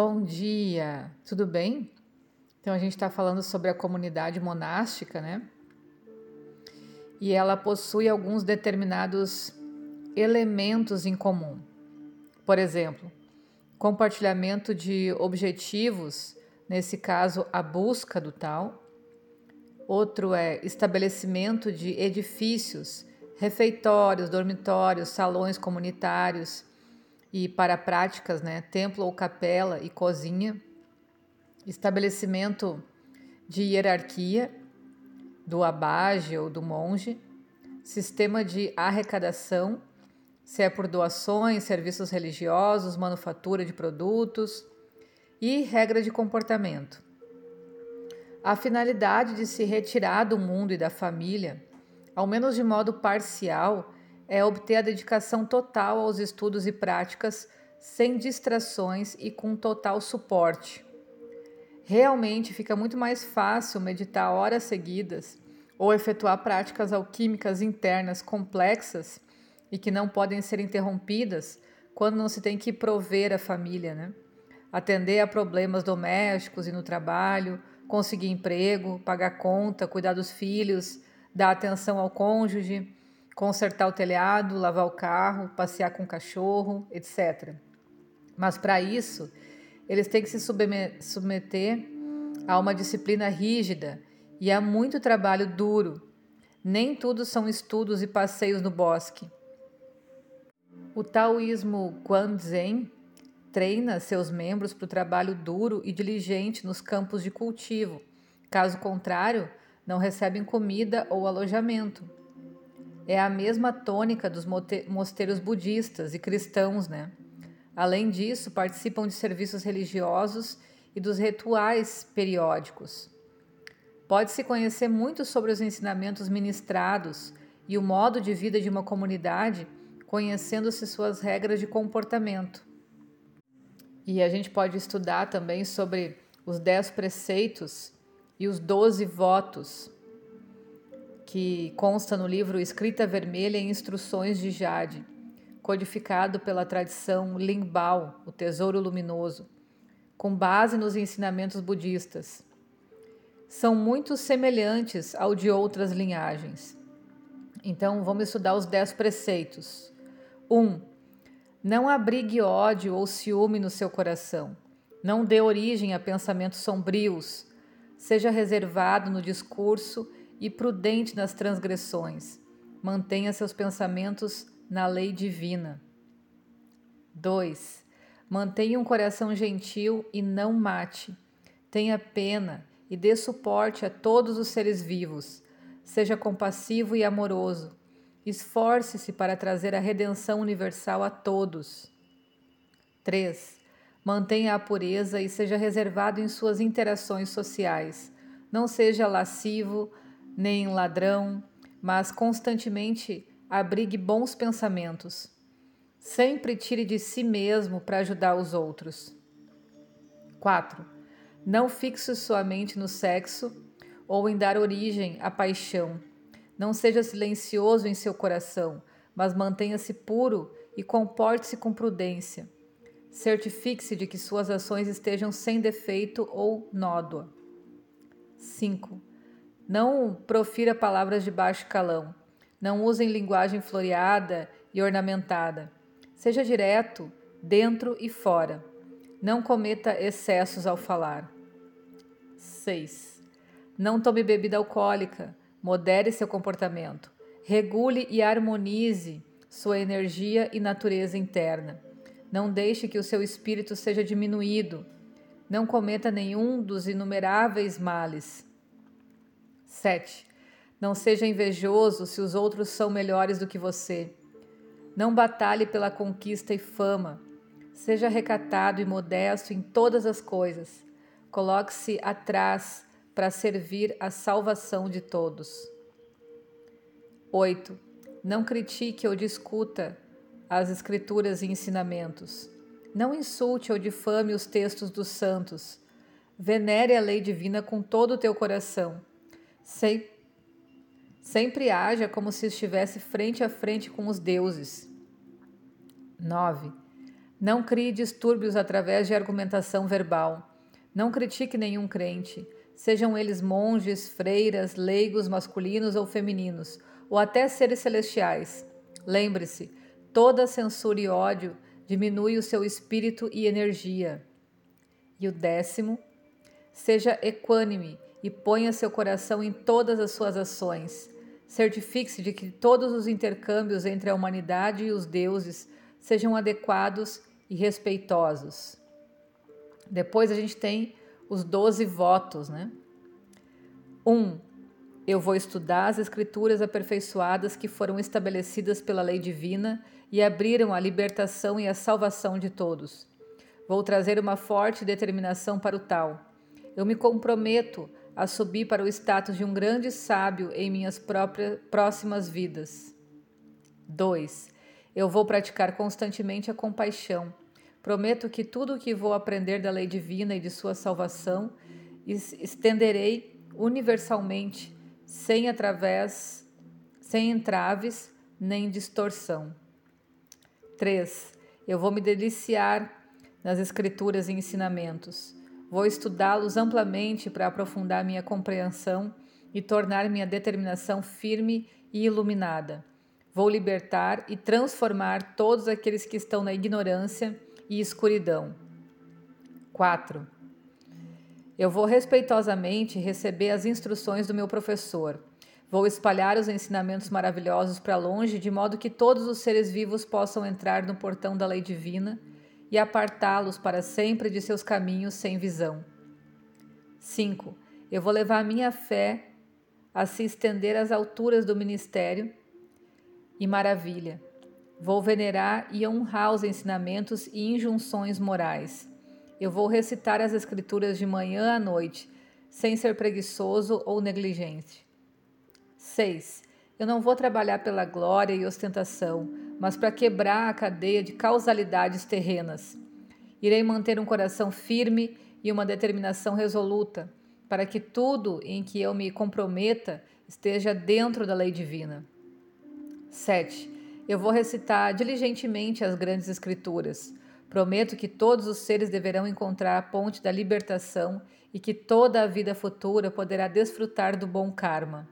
Bom dia, tudo bem? Então a gente está falando sobre a comunidade monástica, né? E ela possui alguns determinados elementos em comum. Por exemplo, compartilhamento de objetivos, nesse caso a busca do tal. Outro é estabelecimento de edifícios, refeitórios, dormitórios, salões comunitários e para práticas, né, templo ou capela e cozinha, estabelecimento de hierarquia do abage ou do monge, sistema de arrecadação, se é por doações, serviços religiosos, manufatura de produtos e regra de comportamento. A finalidade de se retirar do mundo e da família, ao menos de modo parcial, é obter a dedicação total aos estudos e práticas, sem distrações e com total suporte. Realmente fica muito mais fácil meditar horas seguidas ou efetuar práticas alquímicas internas complexas e que não podem ser interrompidas quando não se tem que prover a família, né? Atender a problemas domésticos e no trabalho, conseguir emprego, pagar conta, cuidar dos filhos, dar atenção ao cônjuge consertar o telhado, lavar o carro, passear com o cachorro, etc. Mas para isso, eles têm que se submeter a uma disciplina rígida e a muito trabalho duro. Nem tudo são estudos e passeios no bosque. O taoísmo Guanzen treina seus membros para o trabalho duro e diligente nos campos de cultivo. Caso contrário, não recebem comida ou alojamento é a mesma tônica dos mosteiros budistas e cristãos, né? Além disso, participam de serviços religiosos e dos rituais periódicos. Pode-se conhecer muito sobre os ensinamentos ministrados e o modo de vida de uma comunidade, conhecendo-se suas regras de comportamento. E a gente pode estudar também sobre os dez preceitos e os doze votos que consta no livro Escrita Vermelha em Instruções de Jade, codificado pela tradição Lingbao, o Tesouro Luminoso, com base nos ensinamentos budistas. São muito semelhantes ao de outras linhagens. Então, vamos estudar os dez preceitos. 1. Um, não abrigue ódio ou ciúme no seu coração. Não dê origem a pensamentos sombrios. Seja reservado no discurso e prudente nas transgressões. Mantenha seus pensamentos na lei divina. 2. Mantenha um coração gentil e não mate. Tenha pena e dê suporte a todos os seres vivos. Seja compassivo e amoroso. Esforce-se para trazer a redenção universal a todos. 3. Mantenha a pureza e seja reservado em suas interações sociais. Não seja lascivo, nem ladrão, mas constantemente abrigue bons pensamentos. Sempre tire de si mesmo para ajudar os outros. 4. Não fixe sua mente no sexo ou em dar origem à paixão. Não seja silencioso em seu coração, mas mantenha-se puro e comporte-se com prudência. Certifique-se de que suas ações estejam sem defeito ou nódoa. 5. Não profira palavras de baixo calão. Não usem linguagem floreada e ornamentada. Seja direto, dentro e fora. Não cometa excessos ao falar. 6. Não tome bebida alcoólica. Modere seu comportamento. Regule e harmonize sua energia e natureza interna. Não deixe que o seu espírito seja diminuído. Não cometa nenhum dos inumeráveis males 7. Não seja invejoso se os outros são melhores do que você. Não batalhe pela conquista e fama. Seja recatado e modesto em todas as coisas. Coloque-se atrás para servir a salvação de todos. 8. Não critique ou discuta as escrituras e ensinamentos. Não insulte ou difame os textos dos santos. Venere a lei divina com todo o teu coração Sempre, sempre haja como se estivesse frente a frente com os deuses. 9. Não crie distúrbios através de argumentação verbal. Não critique nenhum crente, sejam eles monges, freiras, leigos masculinos ou femininos, ou até seres celestiais. Lembre-se, toda censura e ódio diminui o seu espírito e energia. E o décimo, seja equânime e ponha seu coração em todas as suas ações. Certifique-se de que todos os intercâmbios entre a humanidade e os deuses sejam adequados e respeitosos. Depois a gente tem os doze votos, né? Um, eu vou estudar as escrituras aperfeiçoadas que foram estabelecidas pela lei divina e abriram a libertação e a salvação de todos. Vou trazer uma forte determinação para o tal. Eu me comprometo a subir para o status de um grande sábio em minhas próprias próximas vidas. 2. Eu vou praticar constantemente a compaixão. Prometo que tudo o que vou aprender da lei divina e de sua salvação estenderei universalmente, sem através, sem entraves nem distorção. 3. Eu vou me deliciar nas escrituras e ensinamentos. Vou estudá-los amplamente para aprofundar minha compreensão e tornar minha determinação firme e iluminada. Vou libertar e transformar todos aqueles que estão na ignorância e escuridão. 4. Eu vou respeitosamente receber as instruções do meu professor. Vou espalhar os ensinamentos maravilhosos para longe, de modo que todos os seres vivos possam entrar no portão da lei divina e apartá-los para sempre de seus caminhos sem visão. 5. Eu vou levar a minha fé a se estender às alturas do ministério e maravilha. Vou venerar e honrar os ensinamentos e injunções morais. Eu vou recitar as Escrituras de manhã à noite, sem ser preguiçoso ou negligente. 6. Eu não vou trabalhar pela glória e ostentação, mas para quebrar a cadeia de causalidades terrenas. Irei manter um coração firme e uma determinação resoluta, para que tudo em que eu me comprometa esteja dentro da lei divina. 7. Eu vou recitar diligentemente as grandes escrituras. Prometo que todos os seres deverão encontrar a ponte da libertação e que toda a vida futura poderá desfrutar do bom karma.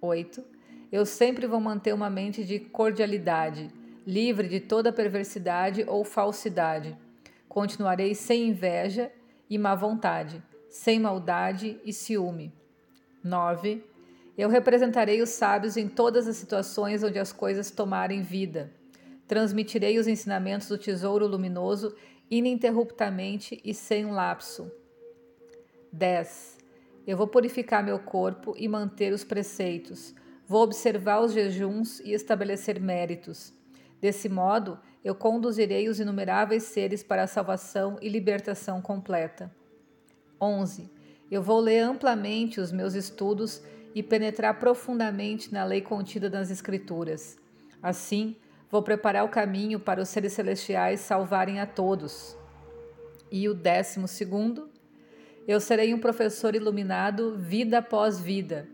8. Eu sempre vou manter uma mente de cordialidade, livre de toda perversidade ou falsidade. Continuarei sem inveja e má vontade, sem maldade e ciúme. 9. Eu representarei os sábios em todas as situações onde as coisas tomarem vida. Transmitirei os ensinamentos do tesouro luminoso ininterruptamente e sem lapso. 10. Eu vou purificar meu corpo e manter os preceitos Vou observar os jejuns e estabelecer méritos. Desse modo, eu conduzirei os inumeráveis seres para a salvação e libertação completa. 11. Eu vou ler amplamente os meus estudos e penetrar profundamente na lei contida nas Escrituras. Assim, vou preparar o caminho para os seres celestiais salvarem a todos. E o décimo segundo, eu serei um professor iluminado vida após vida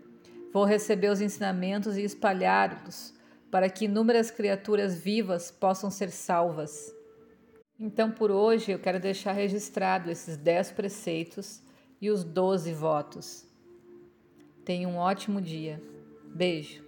Vou receber os ensinamentos e espalhá-los para que inúmeras criaturas vivas possam ser salvas. Então, por hoje, eu quero deixar registrado esses dez preceitos e os doze votos. Tenha um ótimo dia. Beijo.